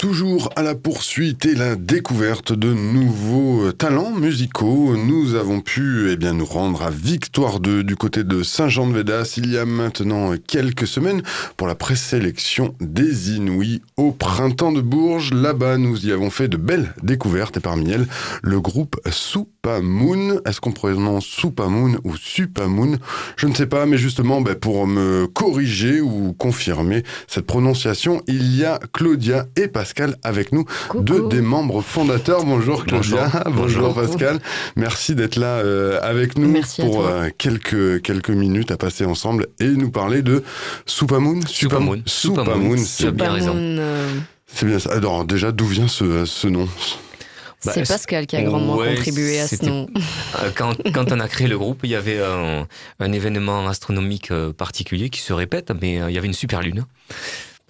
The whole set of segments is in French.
Toujours à la poursuite et la découverte de nouveaux talents musicaux, nous avons pu eh nous rendre à Victoire 2 du côté de Saint-Jean-de-Védas il y a maintenant quelques semaines pour la présélection des Inouïs au printemps de Bourges. Là-bas, nous y avons fait de belles découvertes et parmi elles, le groupe Soupamoon. Est-ce qu'on prononce Soupamoon ou Supamoon? Je ne sais pas, mais justement, ben, pour me corriger ou confirmer cette prononciation, il y a Claudia et Pascal avec nous, deux des membres fondateurs. Bonjour Claudia, bonjour, Pascal. Merci d'être là euh, avec nous pour euh, quelques quelques minutes à passer ensemble et nous parler de Soupamoon. Soupamoon. Soupamoon. C'est bien raison. Euh, c'est bien ça. Alors déjà, d'où vient ce, ce nom? Bah, c'est Pascal qui a grandement contribué à ce nom. Quand, quand, on a créé le groupe, il y avait un, un événement astronomique particulier qui se répète, mais il y avait une super lune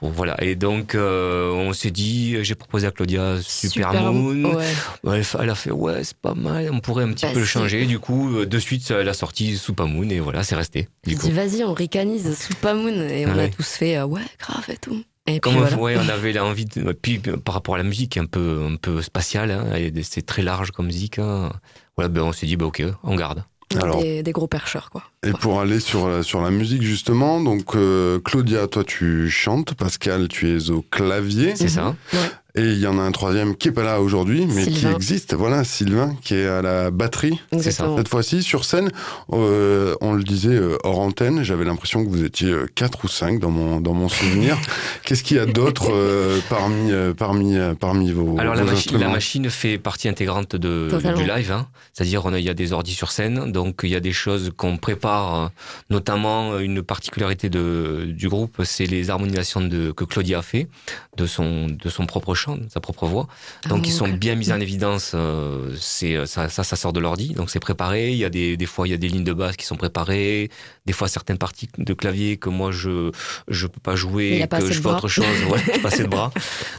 voilà. Et donc, euh, on s'est dit, j'ai proposé à Claudia Supermoon. Ouais. Elle a fait, ouais, c'est pas mal, on pourrait un petit bah, peu le changer. Du coup, euh, de suite, elle a sorti Supermoon et voilà, c'est resté. Du dit, vas-y, on ricanise Supermoon. Et on a tous fait, euh, ouais, grave et tout. Et Comme voilà. on avait l'envie de. Puis par rapport à la musique, un peu, un peu spatiale, hein, c'est très large comme musique. Hein. Voilà, ben on s'est dit, bah, ok, on garde. Alors, des, gros percheurs, quoi. Et pour aller sur, la, sur la musique, justement, donc euh, Claudia, toi tu chantes, Pascal, tu es au clavier. C'est ça. Ouais. Et il y en a un troisième qui est pas là aujourd'hui, mais qui existe. Voilà, Sylvain, qui est à la batterie. C'est ça. Cette fois-ci, sur scène, euh, on le disait euh, hors antenne, j'avais l'impression que vous étiez euh, quatre ou cinq dans mon dans mon souvenir. Qu'est-ce qu'il y a d'autre euh, parmi parmi parmi vos Alors la, machine, la machine fait partie intégrante de, du live. Hein. C'est-à-dire, il y a des ordis sur scène, donc il y a des choses qu'on prépare. Notamment, une particularité de, du groupe, c'est les harmonisations de, que Claudia a fait de son de son propre chant, sa propre voix. Donc, ils sont bien mis en évidence. Euh, c'est euh, ça, ça, sort de l'ordi, donc c'est préparé. Il y a des, des fois, il y a des lignes de basse qui sont préparées. Des fois, certaines parties de clavier que moi je je peux pas jouer, que je fais autre chose. Ouais, pas assez de bras.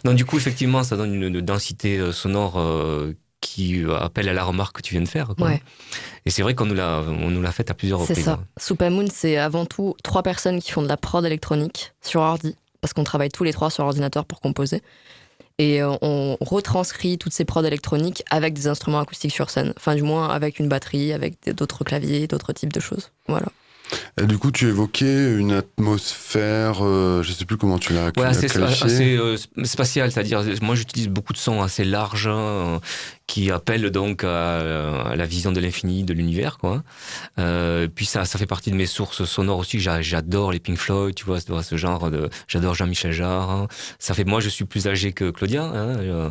Donc, du coup, effectivement, ça donne une, densité euh, sonore qui appelle à la remarque que tu viens de faire. Quoi. Ouais. Et c'est vrai qu'on nous l'a, on nous l'a fait à plusieurs reprises. C'est ça. Moon, c'est avant tout trois personnes qui font de la prod électronique sur ordi, parce qu'on travaille tous les trois sur ordinateur pour composer et euh, on retranscrit toutes ces prods électroniques avec des instruments acoustiques sur scène. Enfin, du moins avec une batterie, avec d'autres claviers, d'autres types de choses. Voilà. Et du coup, tu évoquais une atmosphère, euh, je sais plus comment tu l'as ouais, assez, assez euh, spatial, c'est-à-dire moi j'utilise beaucoup de sons assez larges, hein, qui appelle donc à, la vision de l'infini de l'univers quoi. Euh, puis ça ça fait partie de mes sources sonores aussi. J'adore les Pink Floyd, tu vois, ce genre de. J'adore Jean-Michel Jarre. Hein. Ça fait moi je suis plus âgé que Claudia hein, euh,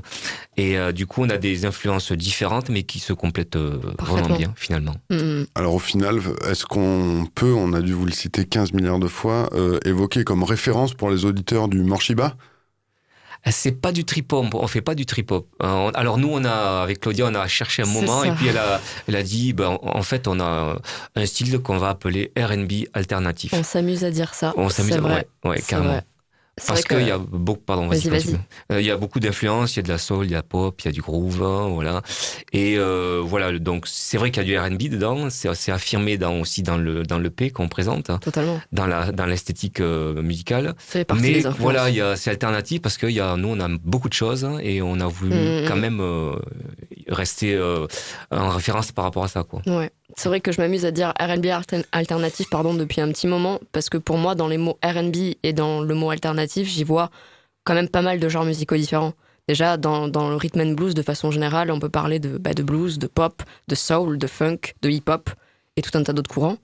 et euh, du coup on a des influences différentes mais qui se complètent vraiment bien finalement. Mm-hmm. Alors au final, est-ce qu'on peut, on a dû vous le citer 15 milliards de fois, évoquer comme référence pour les auditeurs du Morshiba? C'est pas du trip hop, on fait pas du trip hop. Euh, alors nous, on a avec Claudia, on a cherché un moment et puis elle a, elle a dit, ben, en fait, on a un style qu'on va appeler R&B alternatif. On s'amuse à dire ça. On s'amuse, ouais, ouais, carrément. Parce qu'il y a beaucoup, pardon, vas-y, vas-y. Euh, il y a beaucoup d'influences, il y a de la soul, il y a pop, il y a du groove, hein, voilà. Et euh, voilà, donc c'est vrai qu'il y a du R&B dedans, c'est affirmé dans, aussi dans le dans le P qu'on présente, Totalement. dans la dans l'esthétique euh, musicale. Mais voilà, il y a c'est alternatif parce que y a nous on a beaucoup de choses hein, et on a voulu mm, mm, quand mm. même euh, rester euh, en référence par rapport à ça, quoi. Ouais. C'est vrai que je m'amuse à dire R&B alternatif pardon depuis un petit moment parce que pour moi dans les mots R&B et dans le mot alternatif j'y vois quand même pas mal de genres musicaux différents. Déjà dans, dans le rhythm and blues de façon générale on peut parler de, bah, de blues, de pop, de soul, de funk, de hip-hop et tout un tas d'autres courants.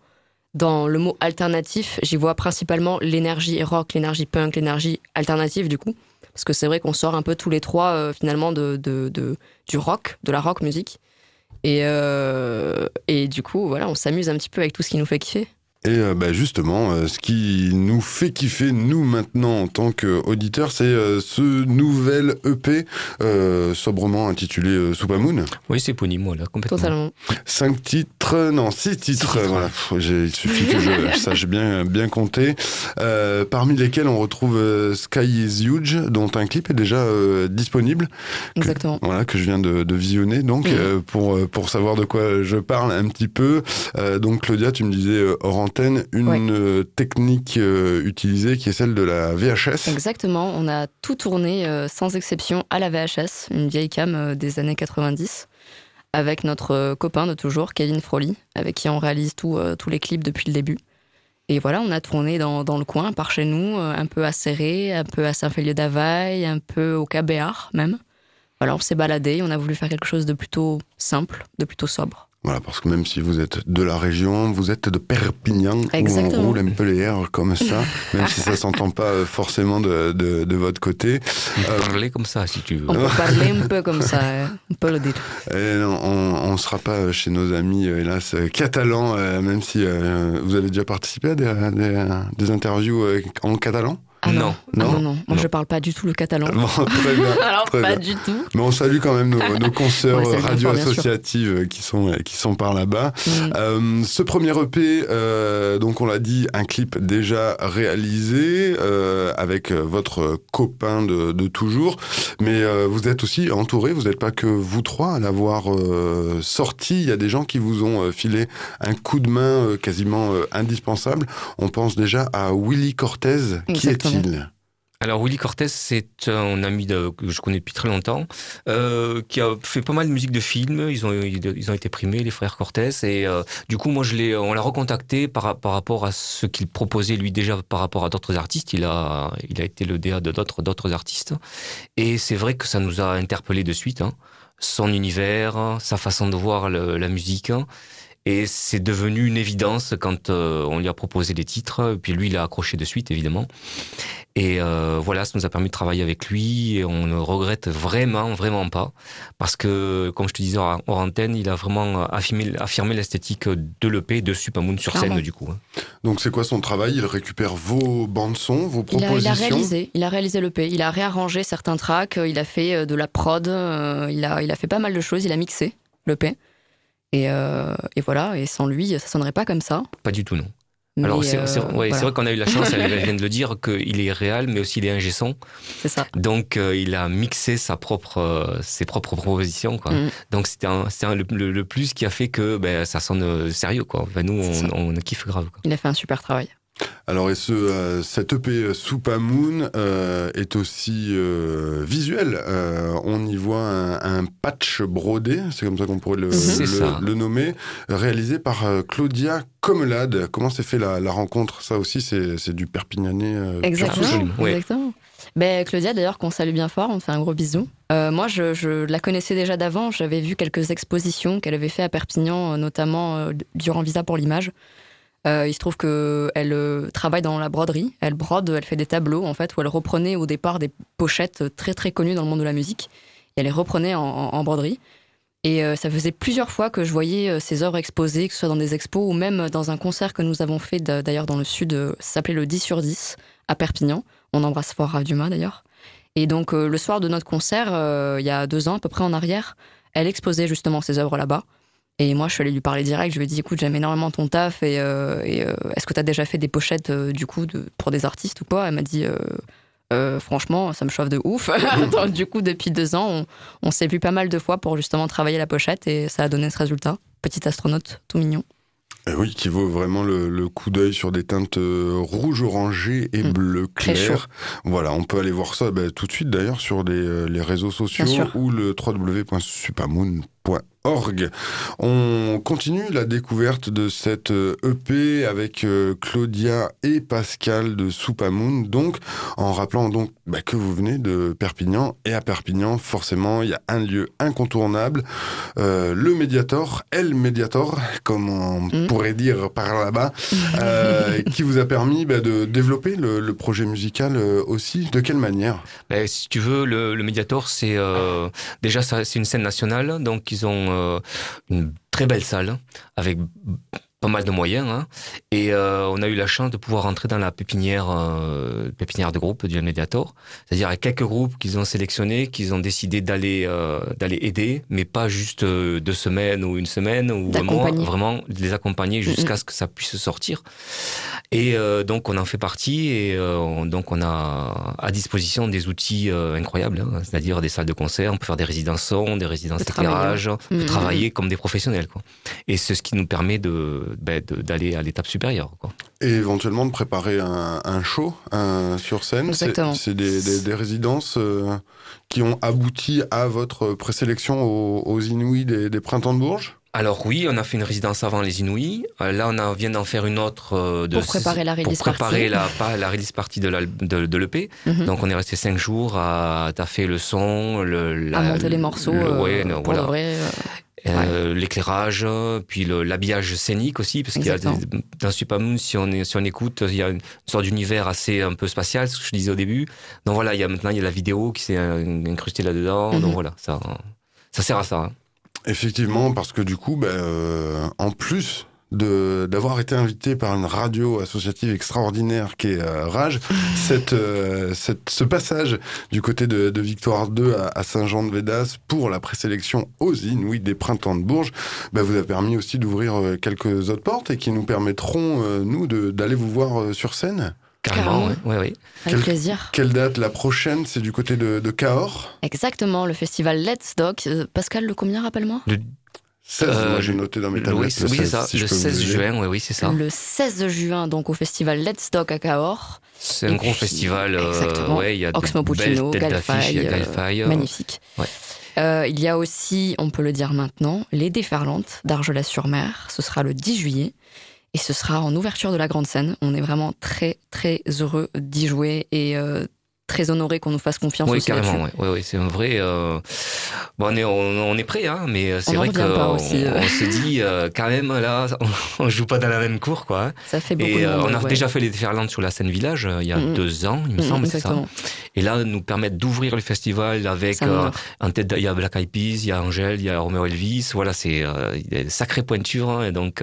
Dans le mot alternatif j'y vois principalement l'énergie rock, l'énergie punk, l'énergie alternative du coup parce que c'est vrai qu'on sort un peu tous les trois euh, finalement de, du rock, de la rock musique et, euh, et du coup, voilà, on s'amuse un petit peu avec tout ce qui nous fait kiffer. Et euh, bah justement, euh, ce qui nous fait kiffer, nous maintenant en tant qu'auditeurs, c'est euh, ce nouvel EP sobrement intitulé Soupamoon. Oui, c'est Pony, moi, là, complètement. Totalement. Cinq titres, non, six titres, voilà. il suffit que je sache bien, bien compter. parmi lesquels on retrouve Sky is Huge, dont un clip est déjà disponible. Exactement. voilà, que je viens de, de visionner. Donc, mhm. pour, pour savoir de quoi je parle un petit peu. donc, Claudia, tu me disais, Orange une euh, technique euh, utilisée qui est celle de la VHS. Exactement, on a tout tourné. Euh, sans exception à la VHS, une vieille cam des années 90, avec notre copain de toujours, Kevin Froley, avec qui on réalise tous les clips depuis le début. Et voilà, on a tourné dans, dans le coin, par chez nous, un peu à Serré, un peu à Saint-Félieu d'Availle, un peu au Cabéar même. Voilà, on s'est baladé, on a voulu faire quelque chose de plutôt simple, de plutôt sobre. Voilà, parce que même si vous êtes de la région, vous êtes de Perpignan, Exactement. où on roule un peu les airs comme ça, même si ça s'entend pas euh, forcément de, de, de votre côté. On peut euh, parler comme ça, si tu veux. On peut parler un peu comme ça, on peut le dire. Et non, on ne sera pas chez nos amis, euh, hélas, catalans, même si vous avez déjà participé à des, des, des interviews en catalan? Ah non. Non. non, non, Moi, je parle pas du tout le catalan. très bien. Alors, pas du tout. Mais on salue quand même nos, nos consoeurs radio associatives qui sont, qui sont par là-bas. Mm. Euh, ce premier EP, euh, donc on l'a dit, un clip déjà réalisé euh, avec votre copain de, de toujours. Mais euh, vous êtes aussi entouré, vous n'êtes pas que vous trois à l'avoir euh, sorti. Il y a des gens qui vous ont euh, filé un coup de main quasiment indispensable. On pense déjà à Willy Cortez. Qui est alors Willy Cortez, c'est un ami que je connais depuis très longtemps, euh, qui a fait pas mal de musique de films. Ils ont ils ont été primés, les frères Cortez, et euh, du coup moi je l'ai, on l'a recontacté par par rapport à ce qu'il proposait lui déjà par rapport à d'autres artistes. Il a il a été le DA de d'autres d'autres artistes, et c'est vrai que ça nous a interpellé de suite. Hein. Son univers, sa façon de voir la musique. Et c'est devenu une évidence quand euh, on lui a proposé les titres. Puis lui, il a accroché de suite, évidemment. Et euh, voilà, ça nous a permis de travailler avec lui. Et on ne regrette vraiment, vraiment pas. Parce que, comme je te disais hors antenne, il a vraiment affirmé, affirmé l'esthétique de l'EP de Supermoon sur scène, du coup. Hein. Donc c'est quoi son travail? Il récupère vos bandes-son, vos propositions il a, réalisé, il a réalisé l'EP. Il a réarrangé certains tracks. Il a fait euh, de la prod. Il a, il a fait pas mal de choses. Il a mixé l'EP. Euh, et, voilà, et sans lui, ça sonnerait pas comme ça. Pas du tout, non. Alors c'est euh, vrai qu'on a eu la chance, elle vient de le dire, qu'il est réel, mais aussi il est ingé son. C'est ça. Donc euh, il a mixé sa propre, ses propres propositions. Quoi. Mm. Donc c'était le, le, plus qui a fait que ben, ça sonne sérieux. Quoi. nous, on, on, kiffe grave. Il a fait un super travail. Alors, et ce, euh, cet EP Super Moon euh, est aussi euh, visuel. on y voit un, patch brodé, c'est comme ça qu'on pourrait le, le, nommer, réalisé par Claudia Comelade. Comment s'est fait la, rencontre? Ça aussi, c'est du Perpignanais. Exactement. exactement. Ben, Claudia, d'ailleurs, qu'on salue bien fort, on fait un gros bisou. moi, je, je, la connaissais déjà d'avant. J'avais vu quelques expositions qu'elle avait fait à Perpignan, notamment durant Visa pour l'image. Euh, il se trouve qu'elle euh, travaille dans la broderie. Elle brode, elle fait des tableaux, en fait, où elle reprenait au départ des pochettes très très connues dans le monde de la musique. Et elle les reprenait en, broderie. Et euh, ça faisait plusieurs fois que je voyais ses œuvres exposées, que ce soit dans des expos ou même dans un concert que nous avons fait d'ailleurs dans le sud, s'appelait le 10 sur 10 à Perpignan. On embrasse fort Raduma d'ailleurs. Et donc le soir de notre concert, il y a deux ans à peu près en arrière, elle exposait justement ses œuvres là-bas. Et moi, je suis allée lui parler direct. Je lui ai dit, écoute, j'aime énormément ton taf. Et, euh, euh, est-ce que tu as déjà fait des pochettes, euh, du coup, de, pour des artistes ou quoi? Elle m'a dit, franchement, ça me chauffe de ouf. du coup, depuis deux ans, on, on s'est vu pas mal de fois pour justement travailler la pochette. Et ça a donné ce résultat. Petit astronaute, tout mignon. Eh oui, qui vaut vraiment le, coup d'œil sur des teintes rouge orangé et mm. bleu clair. Voilà, on peut aller voir ça bah, tout de suite d'ailleurs sur les, les réseaux sociaux ou le www.supamoon.com on continue la découverte de cette EP euh, avec euh, Claudia et Pascal de Soupamoun, donc en rappelant donc bah, que vous venez de Perpignan. Et à Perpignan forcément il y a un lieu incontournable, euh, le Mediator, El Mediator comme on mm. pourrait dire par là-bas, qui vous a permis bah, de développer le, projet musical aussi. De quelle manière? Bah, Si tu veux, le, le Mediator c'est déjà c'est une scène nationale, donc ils ont euh, une très belle salle avec pas mal de moyens. Hein. Et euh, on a eu la chance de pouvoir entrer dans la pépinière, euh, pépinière de groupe du Mediator. C'est-à-dire avec quelques groupes qu'ils ont sélectionnés, qu'ils ont décidé d'aller euh, d'aller aider, mais pas juste deux semaines ou une semaine, ou vraiment, vraiment les accompagner jusqu'à ce que ça puisse sortir. Et donc on en fait partie et donc on a à disposition des outils incroyables, hein. c'est-à-dire des salles de concert, on peut faire des résidences son, des résidences d'éclairage, on peut travailler comme des professionnels. Quoi. Et c'est ce qui nous permet de ben, d'aller à l'étape supérieure. Quoi. Et éventuellement de préparer un, show sur scène. C'est des, des, résidences qui ont abouti à votre présélection aux, aux Inouïs des, des Printemps de Bourges? Alors oui, on a fait une résidence avant les Inouïs. Euh, là, on vient d'en faire une autre euh, de, pour préparer la release pour préparer la, la release partie de l'EP. Mhm. Donc on est resté cinq jours à taffer le son, le, à monter les morceaux. ouais, euh, l'éclairage, puis l'habillage scénique aussi, parce qu'il y a dans Super Moon, si on, si on écoute, il y a une sorte d'univers assez un peu spatial, ce que je disais au début. Donc voilà, il y a maintenant il y a la vidéo qui s'est incrustée là-dedans. Donc mhm. voilà, ça, ça sert à ça. Hein. Effectivement, parce que du coup, ben, euh, en plus de d'avoir été invité par une radio associative extraordinaire qui est euh, Rage, cette, euh, cette, ce passage du côté de, de Victoire 2 à, Saint-Jean-de-Védas pour la présélection aux Inuits des Printemps de Bourges, ben, vous a permis aussi d'ouvrir quelques autres portes et qui nous permettront, nous, d'aller vous voir sur scène. Carrément, oui. oui. Avec plaisir. Quelle date? La prochaine, c'est du côté de, de Cahors Exactement, le festival Let's Dog. Euh, Pascal, le combien, rappelle-moi? Le 16, moi euh, j'ai noté dans mes tablettes. Oui, c'est ça, le 16 juin, oui, oui, c'est ça. Le 16 juin, donc au festival Let's Dog à Cahors. C'est un gros festival, euh, ouais, il y a Oxmo Puccino, Galfay, euh, magnifique. Ouais. il y a aussi, on peut le dire maintenant, les Déferlantes d'Argelès-sur-Mer. Ce sera le 10 juillet. Et ce sera en ouverture de la grande scène. On est vraiment très, très heureux d'y jouer et euh, très honoré qu'on nous fasse confiance oui, aussi carrément, oui, oui, c'est un vrai. Euh... Bon, on est, on, est prêt, hein, mais euh, c'est vrai qu'on on, se dit euh, quand même là, on, joue pas dans la même cour, quoi. Hein. Ça fait beaucoup. Et de on a déjà fait les déferlantes sur la scène village il y a deux ans, il me semble, c'est ça. Et là, nous permettre d'ouvrir le festival avec en tête, il y a Black Eyed Peas, il y a Angèle, il y a Romeo Elvis. Voilà, c'est une sacrée pointure, hein, et donc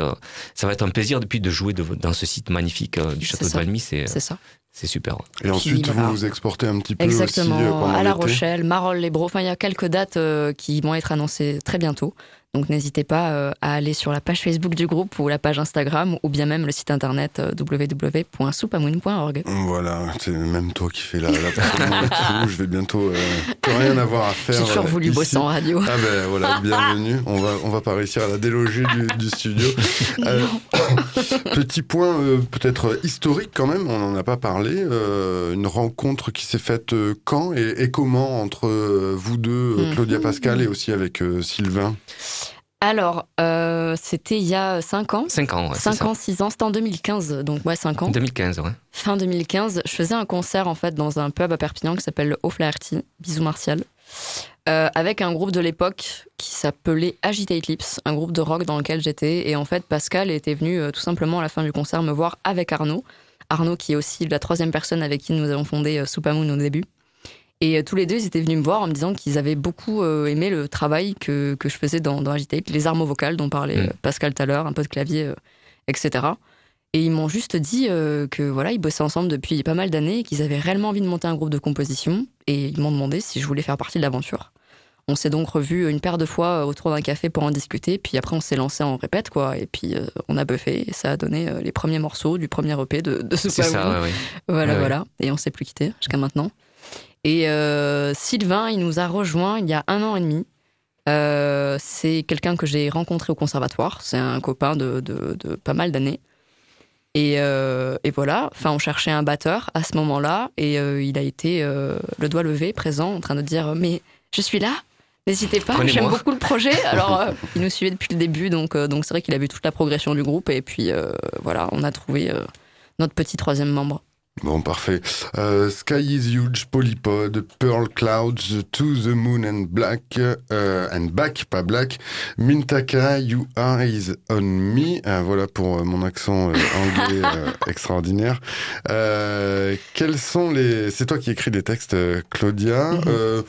ça va être un plaisir depuis de jouer dans ce site magnifique du château de Valmy. C'est ça. C'est super. Et ensuite, vous vous exportez un petit peu Exactement, aussi euh, pendant à La Rochelle, Marolles, les Bros. Enfin, il y a quelques dates euh, qui vont être annoncées très bientôt. Donc n'hésitez pas euh, à aller sur la page Facebook du groupe ou la page Instagram ou bien même le site internet euh, www.soupamoon.org. Voilà, c'est même toi qui fais la, la Je vais bientôt euh, plus rien avoir à faire. J'ai toujours voulu bosser en radio. Ah ben voilà, bienvenue. On va on va pas réussir à la déloger du, studio. petit point peut-être historique quand même. On n'en a pas parlé. une rencontre qui s'est faite quand et, et, comment entre vous deux, mhm. Claudia Pascal, et aussi avec Sylvain? Alors, euh, c'était il y a 5 ans. 5 ans, ouais. 5 ans, 6 ans. C'était en 2015, donc ouais, 5 ans. 2015, ouais. Fin 2015, je faisais un concert en fait dans un pub à Perpignan qui s'appelle le Haut Flaherty, bisous Martial, euh, avec un groupe de l'époque qui s'appelait Agitate Lips, un groupe de rock dans lequel j'étais. Et en fait, Pascal était venu euh, tout simplement à la fin du concert me voir avec Arnaud. Arnaud qui est aussi la troisième personne avec qui nous avons fondé Soupamoon au début. Et euh, tous les deux, ils étaient venus me voir en me disant qu'ils avaient beaucoup euh, aimé le travail que, que je faisais dans, dans Agitate, les armes vocales dont parlait mm. euh, Pascal tout à l'heure, un peu de clavier, etc. Et ils m'ont juste dit que voilà, ils bossaient ensemble depuis pas mal d'années et qu'ils avaient réellement envie de monter un groupe de composition. Et ils m'ont demandé si je voulais faire partie de l'aventure. On s'est donc revu une paire de fois autour d'un café pour en discuter. Puis après, on s'est lancé en répète, quoi. Et puis, on a buffé. Et ça a donné les premiers morceaux du premier EP de, de ce C'est ça, ouais, Voilà, voilà. Et on s'est plus quitté jusqu'à maintenant. Et euh, Sylvain, il nous a rejoint il y a un an et demi. Euh, c'est quelqu'un que j'ai rencontré au conservatoire. C'est un copain de, de, pas mal d'années. Et, euh, et, voilà, enfin, on cherchait un batteur à ce moment-là, et il a été le doigt levé, présent, en train de dire Mais je suis là, n'hésitez pas, j'aime beaucoup le projet. Alors, il nous suivait depuis le début, donc donc c'est vrai qu'il a vu toute la progression du groupe, et puis voilà, on a trouvé notre petit troisième membre. Bon, parfait. Euh, Sky is huge, Polypod, Pearl Clouds, To the Moon and Black, euh, and Back, pas Black, Mintaka, You Eyes on Me. Euh, voilà pour mon accent anglais extraordinaire. quels sont les... C'est toi qui écris des textes, Claudia. Mm-hmm.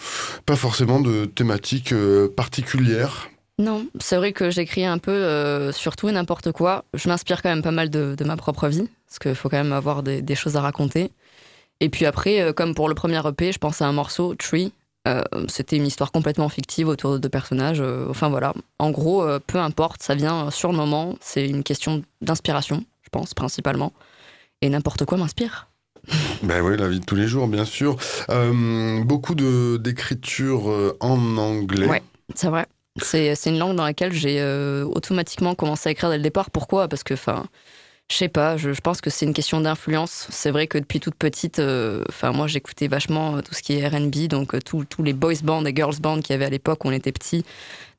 pas forcément de thématiques particulières non, c'est vrai que j'écris un peu sur tout et n'importe quoi. Je m'inspire quand même pas mal de, ma propre vie, parce qu'il faut quand même avoir des, choses à raconter. Et puis après, euh, comme pour le premier EP, je pense à un morceau, Tree. Euh, c'était une histoire complètement fictive autour de personnages. enfin voilà, en gros, peu importe, ça vient sur le moment. C'est une question d'inspiration, je pense, principalement. Et n'importe quoi m'inspire. Ben oui, la vie de tous les jours, bien sûr. beaucoup d'écriture en anglais. Ouais, c'est vrai. C'est une langue dans laquelle j'ai automatiquement commencé à écrire dès le départ. Pourquoi? Parce que, enfin, je sais pas, je, pense que c'est une question d'influence. C'est vrai que depuis toute petite, enfin, moi j'écoutais vachement tout ce qui est RB, donc tous les boys bands et girls bands qu'il y avait à l'époque où on était petits,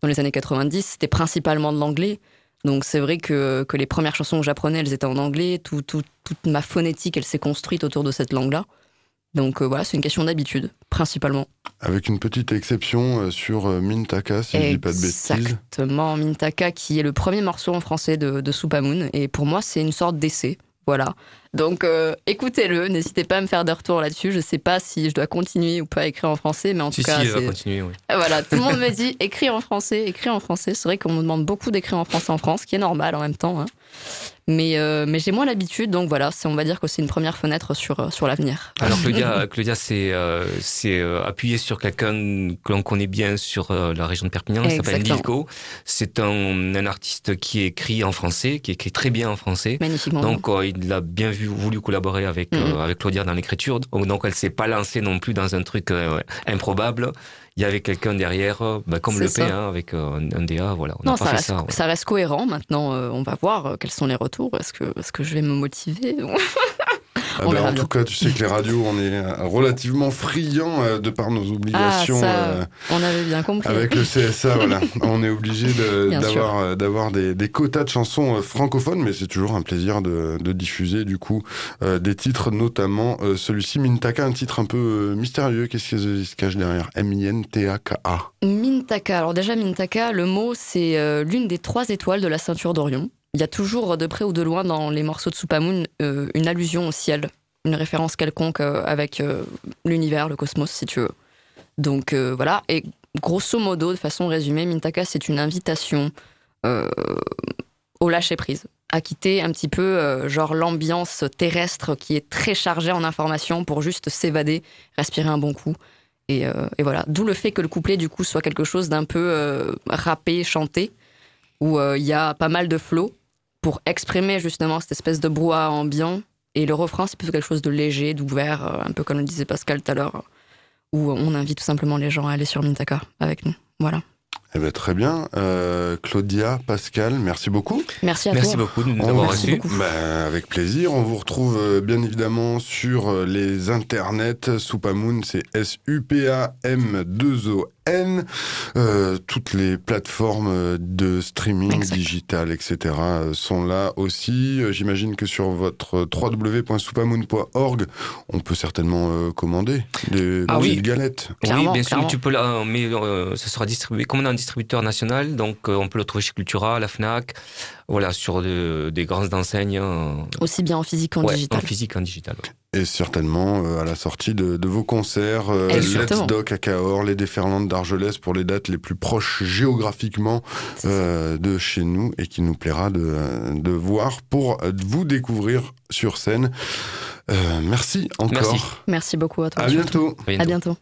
dans les années 90, c'était principalement de l'anglais. Donc c'est vrai que, que, les premières chansons que j'apprenais, elles étaient en anglais. Tout, toute ma phonétique, elle s'est construite autour de cette langue-là. Donc euh, voilà, c'est une question d'habitude, principalement. Avec une petite exception euh, sur euh, Mintaka, si je dis pas de bêtises. Exactement, Mintaka, qui est le premier morceau en français de, de Supamoon. Et pour moi, c'est une sorte d'essai. Voilà. Donc euh, écoutez-le, n'hésitez pas à me faire des retours là-dessus. Je sais pas si je dois continuer ou pas à écrire en français, mais en tout cas, si, continuer, oui. Euh, voilà, tout le monde me dit écris en français, écris en français. C'est vrai qu'on me demande beaucoup d'écrire en français en France, ce qui est normal en même temps. Hein. Mais, euh, mais j'ai moins l'habitude, donc voilà, on va dire que c'est une première fenêtre sur, euh, sur l'avenir. Alors Claudia, Claudia c'est euh, c'est appuyé sur quelqu'un que l'on connaît bien sur la région de Perpignan, il s'appelle Lilko. C'est un, un, artiste qui écrit en français, qui écrit très bien en français. Magnifiquement. Donc il a bien vu, voulu collaborer avec, mm-hmm. avec Claudia dans l'écriture. Donc, elle s'est pas lancée non plus dans un truc improbable il y avait quelqu'un derrière, euh, bah, comme le P, hein, avec euh, un DA, voilà. On non, ça, reste, ça, reste, cohérent. Maintenant, euh, on va voir quels sont les retours. Est-ce que, est que je vais me motiver Ah ben, en tout cas, tu sais que les radios, on est relativement friands euh, de par nos obligations. Ah, euh, on avait bien compris. Avec le CSA, voilà. On est obligé d'avoir euh, des, des, quotas de chansons francophones, mais c'est toujours un plaisir de, de diffuser du coup des titres, notamment celui-ci, Mintaka, un titre un peu mystérieux. Qu'est-ce qui se cache derrière? M-I-N-T-A-K-A. Mintaka. Alors déjà, Mintaka, le mot, c'est l'une des trois étoiles de la ceinture d'Orion il y a toujours de près ou de loin dans les morceaux de Supamoon euh, une allusion au ciel, une référence quelconque euh, avec euh, l'univers, le cosmos, si tu veux. Donc voilà, et grosso modo, de façon résumée, Mintaka, c'est une invitation au lâcher-prise, à quitter un petit peu genre l'ambiance terrestre qui est très chargée en informations pour juste s'évader, respirer un bon coup. Et, et voilà, d'où le fait que le couplet du coup soit quelque chose d'un peu rappé, chanté, où il y a pas mal de flots pour exprimer justement cette espèce de brouhaha ambiant. Et le refrain, c'est plutôt quelque chose de léger, d'ouvert, euh, un peu comme le disait Pascal tout à l'heure, où on invite tout simplement les gens à aller sur Mintaka avec nous. Voilà. Eh bien, très bien. Euh, Claudia, Pascal, merci beaucoup. Merci à merci beaucoup de nous avoir reçus. Ben, avec plaisir. On vous retrouve euh, bien évidemment sur les internets. Supamoon, c'est S-U-P-A-M-2-O N, euh, toutes les plateformes de streaming digital, etc. Euh, sont là aussi. Euh, j'imagine que sur votre www.soupamoon.org, on peut certainement commander des ah galettes. oui, bien sûr, tu peux là, mais ça sera distribué comme on a un distributeur national, donc on peut le trouver chez Cultura, la Fnac, voilà, sur des grandes enseignes. Aussi bien en physique qu'en digital. En physique qu'en digital. Et certainement euh, à la sortie de, de vos concerts, euh, Let's Doc à Cahors, les déferlantes d'Argelès pour les dates les plus proches géographiquement euh, de chez nous et qui nous plaira de, de voir pour vous découvrir sur scène. Euh, merci encore. Merci. merci beaucoup à toi. À bientôt. À bientôt.